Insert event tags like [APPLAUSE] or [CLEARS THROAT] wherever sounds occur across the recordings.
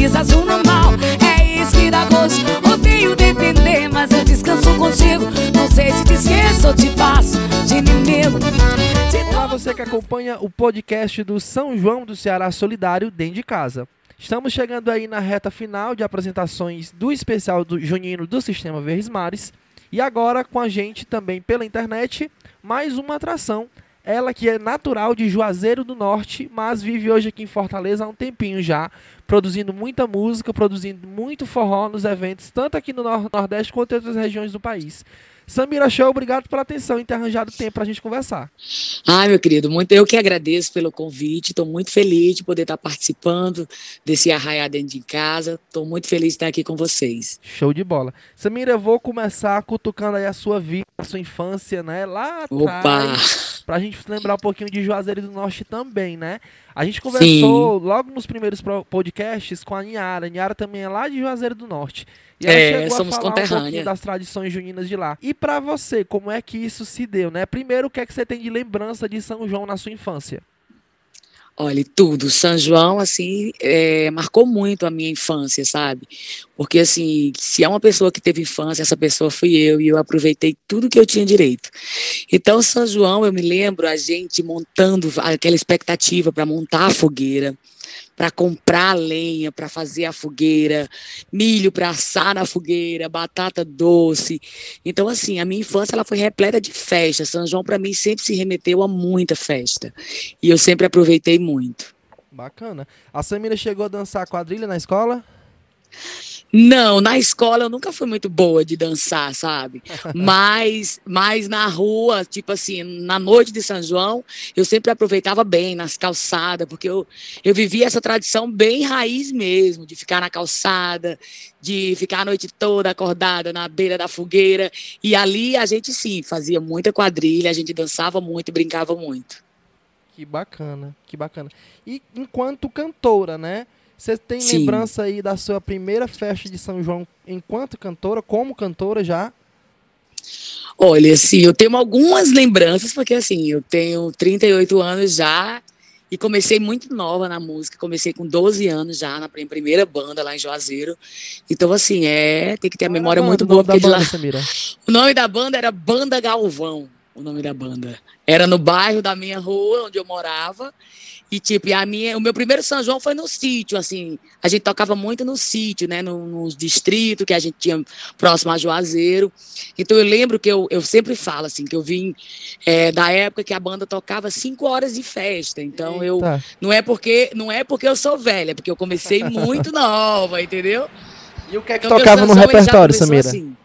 camisa azul normal. É isso que dá gosto. Odeio depender, mas eu descanso contigo. Não sei se te esqueço ou te faço de inimigo. Olá, você que acompanha o podcast do São João do Ceará Solidário dentro de casa. Estamos chegando aí na reta final de apresentações do especial do Junino do Sistema Verdes Mares. E agora com a gente também pela internet, mais uma atração. Ela que é natural de Juazeiro do Norte, mas vive hoje aqui em Fortaleza há um tempinho já, produzindo muita música, produzindo muito forró nos eventos, tanto aqui no Nordeste quanto em outras regiões do país. Samira Show, obrigado pela atenção e ter arranjado tempo para a gente conversar. Ai, meu querido, muito, eu que agradeço pelo convite. Estou muito feliz de poder estar participando desse arraiar dentro de casa. Estou muito feliz de estar aqui com vocês. Show de bola. Samira, eu vou começar cutucando aí a sua vida, a sua infância, né? Lá atrás. Para a gente lembrar um pouquinho de Juazeiro do Norte também, né? A gente conversou Sim. logo nos primeiros podcasts com a Niara. A Niara também é lá de Juazeiro do Norte. E ela é, chegou somos a falar conterrâneas. Um das tradições juninas de lá. E para você, como é que isso se deu, né? Primeiro, o que é que você tem de lembrança de São João na sua infância? Olha, tudo. São João, assim, é, marcou muito a minha infância, sabe? Porque, assim, se é uma pessoa que teve infância, essa pessoa fui eu, e eu aproveitei tudo que eu tinha direito. Então, São João, eu me lembro a gente montando aquela expectativa para montar a fogueira para comprar lenha, para fazer a fogueira, milho para assar na fogueira, batata doce. Então, assim, a minha infância ela foi repleta de festa. São João, para mim, sempre se remeteu a muita festa. E eu sempre aproveitei muito. Bacana. A Samira chegou a dançar quadrilha na escola? Não, na escola eu nunca fui muito boa de dançar, sabe? [LAUGHS] Mas, mas na rua, tipo assim, na noite de São João, eu sempre aproveitava bem nas calçadas, porque eu, eu vivia essa tradição bem raiz mesmo, de ficar na calçada, de ficar a noite toda acordada na beira da fogueira. E ali a gente sim fazia muita quadrilha, a gente dançava muito e brincava muito. Que bacana, que bacana. E enquanto cantora, né? Você tem Sim. lembrança aí da sua primeira festa de São João enquanto cantora, como cantora já? Olha, assim, eu tenho algumas lembranças, porque assim, eu tenho 38 anos já e comecei muito nova na música, comecei com 12 anos já na primeira banda lá em Juazeiro. Então, assim, é, tem que ter a memória muito boa. Porque banda, lá... [LAUGHS] O nome da banda era Banda Galvão, o nome da banda. Era no bairro da minha rua, onde eu morava. E, tipo, a minha, o meu primeiro São João foi no sítio, assim. A gente tocava muito no sítio, né? No, nos distritos que a gente tinha próximo a Juazeiro. Então, eu lembro que eu, eu sempre falo, assim, que eu vim é, da época que a banda tocava cinco horas de festa. Então, eu. Não é, porque, não é porque eu sou velha, é porque eu comecei muito [LAUGHS] nova, entendeu? E o que é que então, tocava no repertório, Samira? Assim,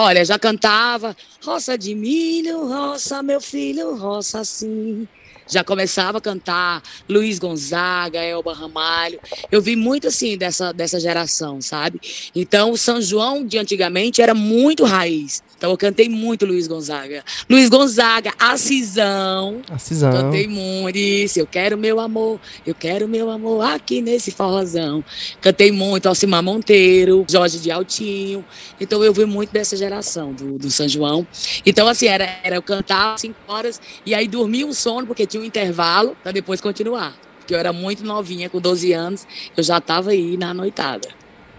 olha, já cantava Roça de milho, roça, meu filho, roça assim já começava a cantar Luiz Gonzaga, Elba Ramalho. Eu vi muito assim dessa, dessa geração, sabe? Então, o São João de antigamente era muito raiz. Então eu cantei muito Luiz Gonzaga. Luiz Gonzaga, Acisão. Acisão. Cantei muito isso. Eu quero meu amor, eu quero meu amor aqui nesse forrozão. Cantei muito Alcimar Monteiro, Jorge de Altinho. Então eu vi muito dessa geração do, do São João. Então assim, era, era eu cantar cinco horas e aí dormia um sono porque tinha um intervalo para depois continuar. Porque eu era muito novinha, com 12 anos, eu já estava aí na noitada.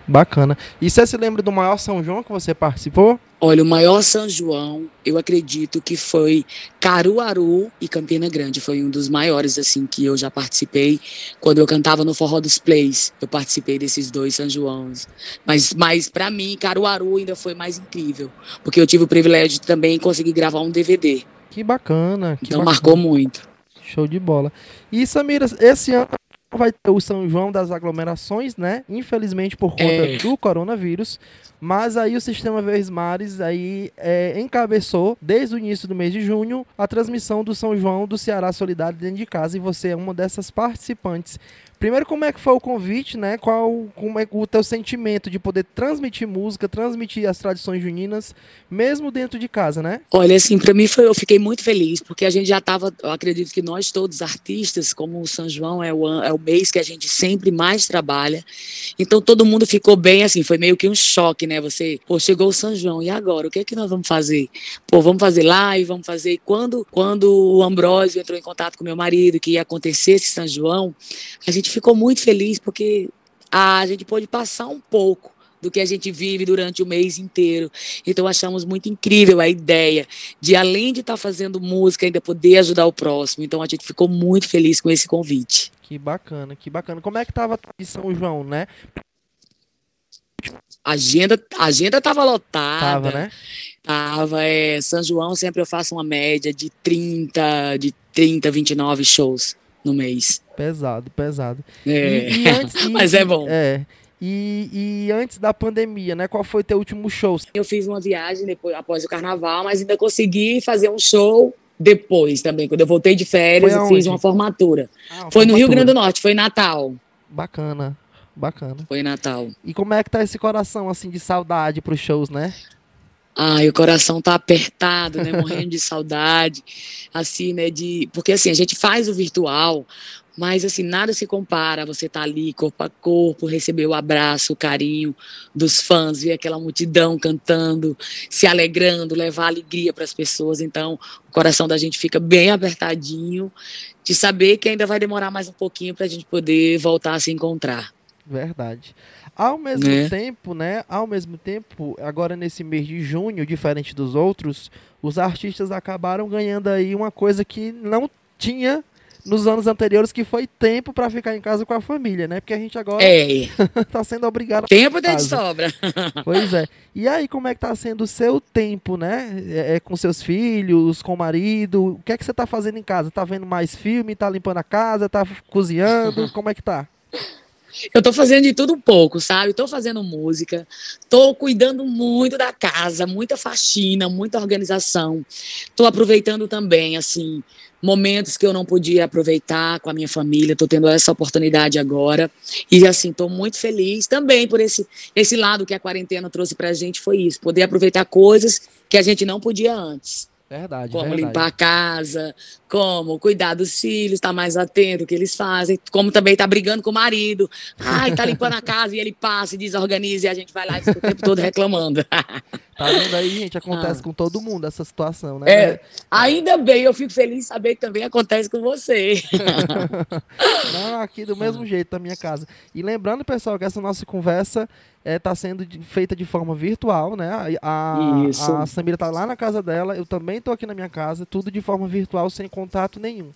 Bacana. E você se lembra do maior São João que você participou? Olha, o maior São João, eu acredito que foi Caruaru e Campina Grande. Foi um dos maiores, assim, que eu já participei. Quando eu cantava no Forró dos Plays, eu participei desses dois São Joões. Mas, mas para mim, Caruaru ainda foi mais incrível. Porque eu tive o privilégio de também conseguir gravar um DVD. Que bacana. Que então bacana. marcou muito. Show de bola. E Samira, esse ano vai ter o São João das aglomerações, né? Infelizmente por conta é. do coronavírus. Mas aí o Sistema Verdes Mares aí é, encabeçou, desde o início do mês de junho, a transmissão do São João do Ceará Solidário dentro de casa. E você é uma dessas participantes. Primeiro, como é que foi o convite, né? Qual como é o teu sentimento de poder transmitir música, transmitir as tradições juninas, mesmo dentro de casa, né? Olha, assim, para mim foi, eu fiquei muito feliz, porque a gente já estava, acredito que nós todos artistas, como o São João é o, é o mês que a gente sempre mais trabalha, então todo mundo ficou bem, assim, foi meio que um choque, né? Você, pô, chegou o São João, e agora? O que é que nós vamos fazer? Pô, vamos fazer live, vamos fazer. Quando, quando o Ambrósio entrou em contato com meu marido, que ia acontecer esse São João, a gente ficou muito feliz porque a gente pôde passar um pouco do que a gente vive durante o mês inteiro. Então achamos muito incrível a ideia de além de estar tá fazendo música ainda poder ajudar o próximo. Então a gente ficou muito feliz com esse convite. Que bacana, que bacana. Como é que estava a São João, né? A agenda, agenda tava lotada. Tava, né? Tava, é, São João sempre eu faço uma média de 30, de 30, 29 shows no mês. Pesado, pesado. É. E, e [LAUGHS] antes, Mas é bom. É. E, e, antes da pandemia, né? Qual foi teu último show? Eu fiz uma viagem depois, após o carnaval, mas ainda consegui fazer um show depois também. Quando eu voltei de férias, eu fiz uma formatura. Ah, uma foi formatura. no Rio Grande do Norte, foi em Natal. Bacana, bacana. Foi em Natal. E como é que tá esse coração, assim, de saudade pros shows, né? Ai, o coração tá apertado, né? Morrendo de [LAUGHS] saudade, assim, né? De porque assim a gente faz o virtual, mas assim nada se compara. Você tá ali corpo a corpo, receber o abraço, o carinho dos fãs, ver aquela multidão cantando, se alegrando, levar alegria para as pessoas. Então, o coração da gente fica bem apertadinho de saber que ainda vai demorar mais um pouquinho para a gente poder voltar a se encontrar. Verdade. Ao mesmo né? tempo, né? Ao mesmo tempo, agora nesse mês de junho, diferente dos outros, os artistas acabaram ganhando aí uma coisa que não tinha nos anos anteriores, que foi tempo para ficar em casa com a família, né? Porque a gente agora é. [LAUGHS] tá sendo obrigado. Tempo de sobra. [LAUGHS] pois é. E aí, como é que tá sendo o seu tempo, né? É, é, com seus filhos, com o marido? O que é que você tá fazendo em casa? Tá vendo mais filme? Tá limpando a casa? Tá cozinhando? [LAUGHS] Como é que tá? Eu tô fazendo de tudo um pouco, sabe? Tô fazendo música, tô cuidando muito da casa, muita faxina, muita organização. Tô aproveitando também, assim, momentos que eu não podia aproveitar com a minha família. Tô tendo essa oportunidade agora. E, assim, tô muito feliz também por esse, esse lado que a quarentena trouxe pra gente, foi isso. Poder aproveitar coisas que a gente não podia antes. Verdade. Como verdade. limpar a casa, como cuidar dos filhos, estar tá mais atento ao que eles fazem, como também tá brigando com o marido. Ai, tá limpando a casa e ele passa e desorganiza e a gente vai lá e fica o tempo todo reclamando. [LAUGHS] Tá vendo aí, gente? Acontece ah. com todo mundo essa situação, né? É, ainda bem, eu fico feliz de saber que também acontece com você. [LAUGHS] Não, aqui do mesmo jeito, na minha casa. E lembrando, pessoal, que essa nossa conversa está é, tá sendo feita de forma virtual, né? A, a, a Samira tá lá na casa dela, eu também estou aqui na minha casa, tudo de forma virtual, sem contato nenhum.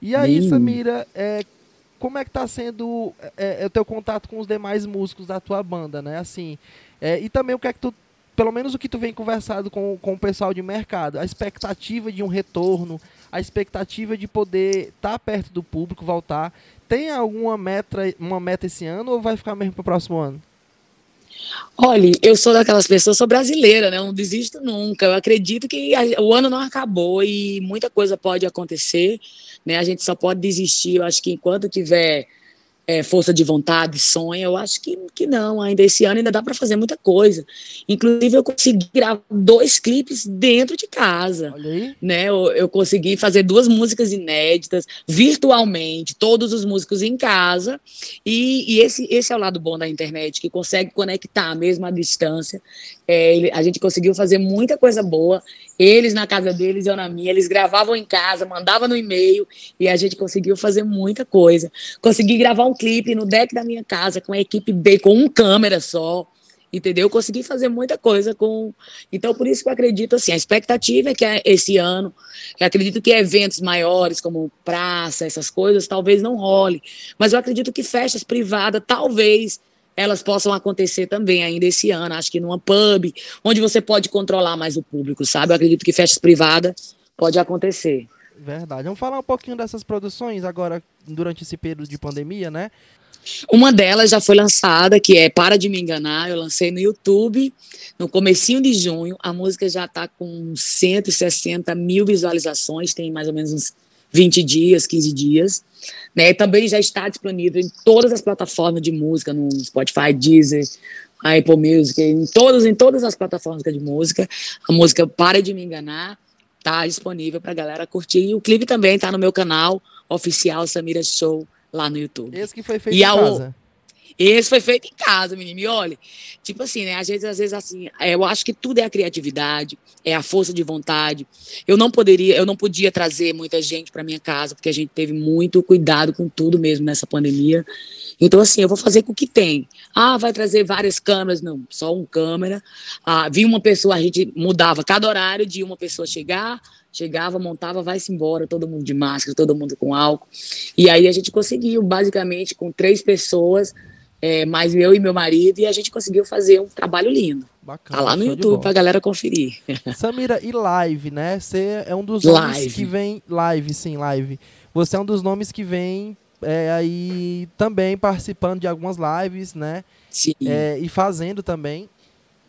E aí, Samira, é, como é que está sendo é, é, o teu contato com os demais músicos da tua banda, né? Assim, é, e também o que é que tu pelo menos o que tu vem conversado com, com o pessoal de mercado, a expectativa de um retorno, a expectativa de poder estar tá perto do público, voltar. Tem alguma meta, uma meta esse ano ou vai ficar mesmo para o próximo ano? Olha, eu sou daquelas pessoas, sou brasileira, né? Eu não desisto nunca. Eu acredito que a, o ano não acabou e muita coisa pode acontecer, né? A gente só pode desistir, eu acho que enquanto tiver é, força de vontade, sonho, eu acho que, que não. Ainda esse ano ainda dá para fazer muita coisa. Inclusive, eu consegui gravar dois clipes dentro de casa. Né? Eu, eu, consegui fazer duas músicas inéditas, virtualmente, todos os músicos em casa. E, e esse, esse é o lado bom da internet, que consegue conectar mesmo à distância. É, ele, a gente conseguiu fazer muita coisa boa. Eles na casa deles, eu na minha. Eles gravavam em casa, mandavam no e-mail e a gente conseguiu fazer muita coisa. Consegui gravar um clipe no deck da minha casa com a equipe B, com um câmera só. Entendeu? Eu consegui fazer muita coisa com. Então, por isso que eu acredito assim, a expectativa é que esse ano, eu acredito que eventos maiores, como praça, essas coisas, talvez não role. Mas eu acredito que festas privadas, talvez elas possam acontecer também ainda esse ano. Acho que numa pub, onde você pode controlar mais o público, sabe? Eu acredito que festas privadas pode acontecer. Verdade. Vamos falar um pouquinho dessas produções agora, durante esse período de pandemia, né? Uma delas já foi lançada, que é Para de Me Enganar, eu lancei no YouTube no comecinho de junho, a música já está com 160 mil visualizações, tem mais ou menos uns 20 dias, 15 dias. Né? Também já está disponível em todas as plataformas de música, no Spotify, Deezer, Apple Music, em todas, em todas as plataformas de música. A música Para de Me Enganar está disponível para a galera curtir. E o clipe também está no meu canal oficial Samira Show lá no YouTube. Esse que foi feito e em casa. Esse foi feito em casa, menino. E olha, tipo assim, né? Às vezes, às vezes, assim, é, eu acho que tudo é a criatividade, é a força de vontade. Eu não poderia, eu não podia trazer muita gente para minha casa, porque a gente teve muito cuidado com tudo mesmo nessa pandemia. Então, assim, eu vou fazer com o que tem. Ah, vai trazer várias câmeras. Não, só um câmera. Ah, vi uma pessoa, a gente mudava cada horário de uma pessoa chegar, chegava, montava, vai-se embora, todo mundo de máscara, todo mundo com álcool. E aí a gente conseguiu, basicamente, com três pessoas, é, mais eu e meu marido, e a gente conseguiu fazer um trabalho lindo. Bacana, tá lá no YouTube pra galera conferir. [LAUGHS] Samira, e live, né? Você é um dos live. nomes que vem. Live, sim, live. Você é um dos nomes que vem é, aí também participando de algumas lives, né? Sim. É, e fazendo também.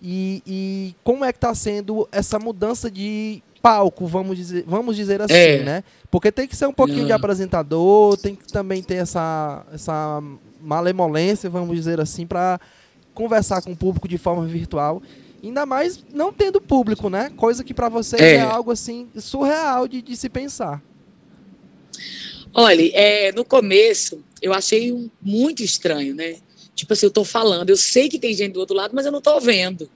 E, e, como é que tá sendo essa mudança de palco, vamos dizer, vamos dizer assim, é. né? Porque tem que ser um pouquinho Não. de apresentador, tem que também ter essa, essa malemolência, vamos dizer assim, para conversar com o público de forma virtual. Ainda mais não tendo público, né? Coisa que para vocês é. é. algo assim surreal de, de se pensar. Olha, é, no começo eu achei muito estranho, né? Tipo assim, eu tô falando, eu sei que tem gente do outro lado, mas eu não tô vendo.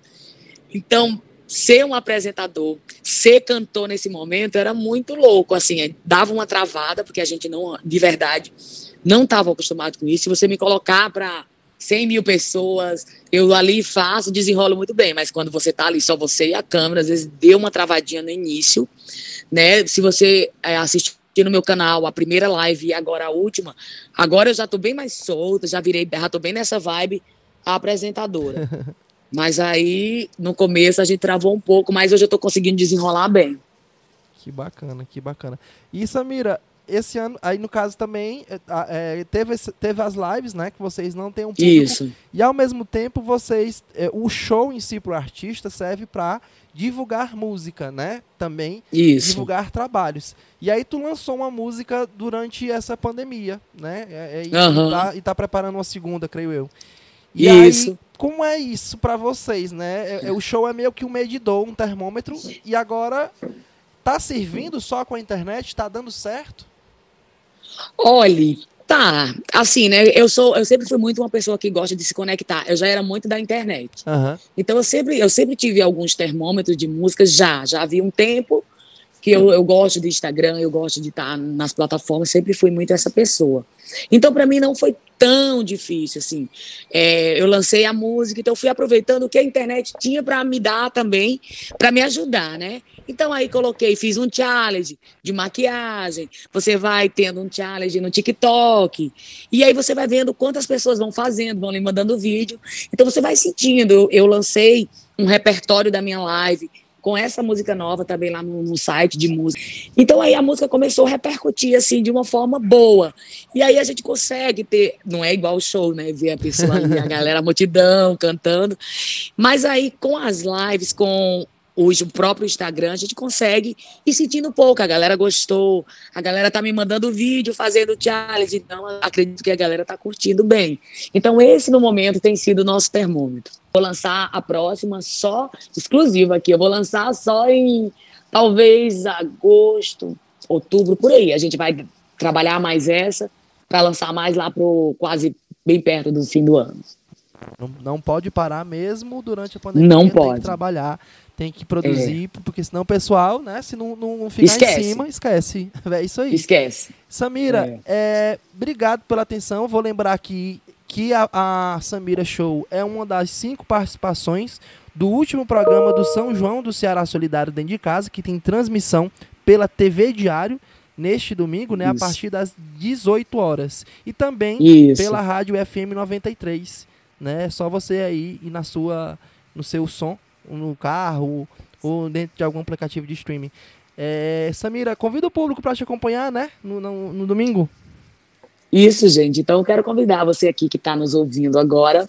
Então, ser um apresentador, ser cantor nesse momento era muito louco, assim, dava uma travada, porque a gente não, de verdade, não estava acostumado com isso. Se você me colocar para 100 mil pessoas, eu ali faço, desenrolo muito bem, mas quando você tá ali só você e a câmera, às vezes deu uma travadinha no início, né? Se você é, assistir no meu canal a primeira live e agora a última, agora eu já tô bem mais solta, já virei, já tô bem nessa vibe apresentadora. [LAUGHS] Mas aí, no começo, a gente travou um pouco, mas hoje eu estou conseguindo desenrolar bem. Que bacana, que bacana. E Samira, esse ano, aí no caso também, é, é, teve, teve as lives, né? Que vocês não têm um público. Isso. E ao mesmo tempo, vocês. É, o show em si pro artista serve para divulgar música, né? Também Isso. divulgar trabalhos. E aí tu lançou uma música durante essa pandemia, né? É, é, uhum. e, tá, e tá preparando uma segunda, creio eu. E Isso. aí, como é isso para vocês, né? É, o show é meio que um medidor, um termômetro, e agora tá servindo só com a internet? Tá dando certo? Olhe, tá. Assim, né? Eu sou, eu sempre fui muito uma pessoa que gosta de se conectar. Eu já era muito da internet. Uhum. Então eu sempre, eu sempre tive alguns termômetros de música já. Já havia um tempo que eu, eu gosto de Instagram, eu gosto de estar nas plataformas, sempre fui muito essa pessoa. Então, para mim, não foi tão difícil assim. É, eu lancei a música, então fui aproveitando o que a internet tinha para me dar também, para me ajudar, né? Então aí coloquei, fiz um challenge de maquiagem. Você vai tendo um challenge no TikTok. E aí você vai vendo quantas pessoas vão fazendo, vão lhe mandando vídeo. Então você vai sentindo. Eu, eu lancei um repertório da minha live com essa música nova também lá no, no, site de música. Então aí a música começou a repercutir assim de uma forma boa. E aí a gente consegue ter, não é igual o show, né, ver a pessoa ali, a galera, a multidão cantando, mas aí com as lives, com hoje o próprio Instagram, a gente consegue ir sentindo um pouco. A galera gostou, a galera tá me mandando vídeo fazendo challenge, então acredito que a galera tá curtindo bem. Então, esse no momento tem sido o nosso termômetro. Vou lançar a próxima só exclusiva aqui. Eu vou lançar só em talvez agosto, outubro, por aí. A gente vai trabalhar mais essa para lançar mais lá pro quase bem perto do fim do ano. Não, não pode parar mesmo durante a pandemia. Não pode. Tem que trabalhar, tem que produzir, é. porque senão o pessoal, né, se não, não ficar esquece. em cima, esquece. [LAUGHS] É isso aí. Esquece. Samira, é. é. obrigado pela atenção. Vou lembrar aqui que a, a Samira Show é uma das cinco participações do último programa do São João do Ceará Solidário Dentro de Casa, que tem transmissão pela TV Diário neste domingo, né, Isso. a partir das 18 horas. E também Isso. pela Rádio FM 93, né? Só você aí e na sua no seu som, no carro ou dentro de algum aplicativo de streaming. É, Samira, convida o público para te acompanhar, né, no, no, no domingo. Isso, gente. Então, eu quero convidar você aqui que está nos ouvindo agora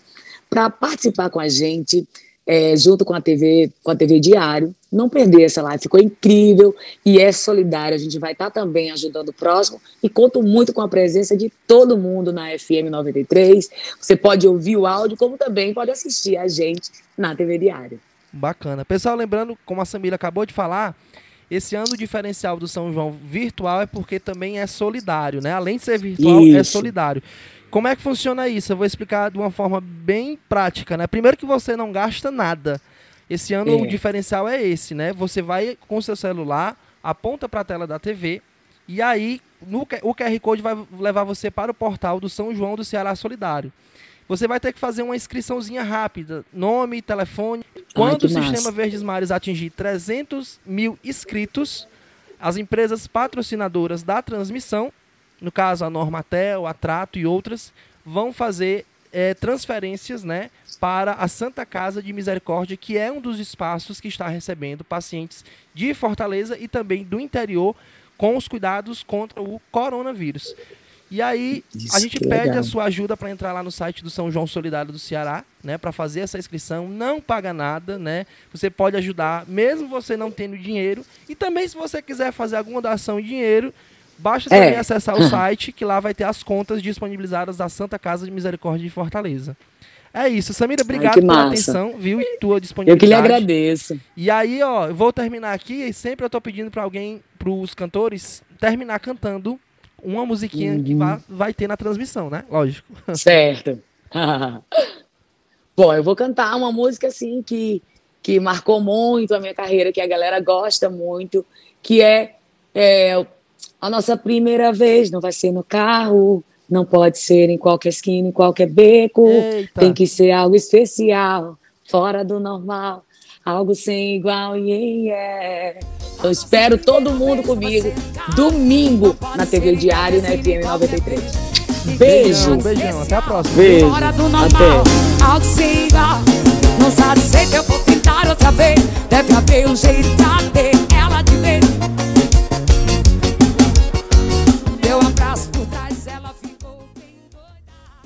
para participar com a gente, é, junto com a TV, com a TV Diário. Não perder essa live, ficou incrível e é solidário. A gente vai estar tá também ajudando o próximo e conto muito com a presença de todo mundo na FM 93. Você pode ouvir o áudio, como também pode assistir a gente na TV Diário. Bacana. Pessoal, lembrando, como a Samira acabou de falar, esse ano o diferencial do São João virtual é porque também é solidário, né? Além de ser virtual, é Isso. é solidário. Como é que funciona isso? Eu vou explicar de uma forma bem prática, né? Primeiro que você não gasta nada. Esse ano é. o diferencial é esse, né? Você vai com seu celular, aponta para a tela da TV e aí no, o QR Code vai levar você para o portal do São João do Ceará Solidário. Você vai ter que fazer uma inscriçãozinha rápida, nome, telefone. Quando Ai, o Sistema massa. Verdes Mares atingir 300 mil inscritos, as empresas patrocinadoras da transmissão, no caso a Normatel, a Trato e outras, vão fazer é, transferências né, para a Santa Casa de Misericórdia, que é um dos espaços que está recebendo pacientes de Fortaleza e também do interior com os cuidados contra o coronavírus. E aí, Isso, a gente pede legal. a sua ajuda para entrar lá no site do São João Solidário do Ceará, né, para fazer essa inscrição, não paga nada, né? Você pode ajudar mesmo você não tendo dinheiro, e também se você quiser fazer alguma doação em dinheiro, basta é. também acessar o [CLEARS THROAT] site que lá vai ter as contas disponibilizadas da Santa Casa de Misericórdia de Fortaleza. É isso, Samira, obrigado Ai, pela atenção, viu? E tua disponibilidade. Eu que lhe agradeço. E aí, ó, eu vou terminar aqui e sempre eu tô pedindo para alguém, pros cantores, terminar cantando uma musiquinha uhum. que vai, vai ter na transmissão, né? Lógico. [LAUGHS] Certo. [LAUGHS] Bom, eu vou cantar uma música assim que, que marcou muito a minha carreira, que a galera gosta muito, que é, é a nossa primeira vez, não vai ser no carro, não pode ser em qualquer esquina, em qualquer beco, Eita. tem que ser algo especial, fora do normal algo sem igual, yeah, yeah. Eu espero todo mundo comigo domingo na TV Diário na FM 93. Beijo. Beijão, até a próxima. Beijo. Fora do normal, Até. algo sem igual. Não sabe se eu vou tentar outra vez. Deve haver um jeito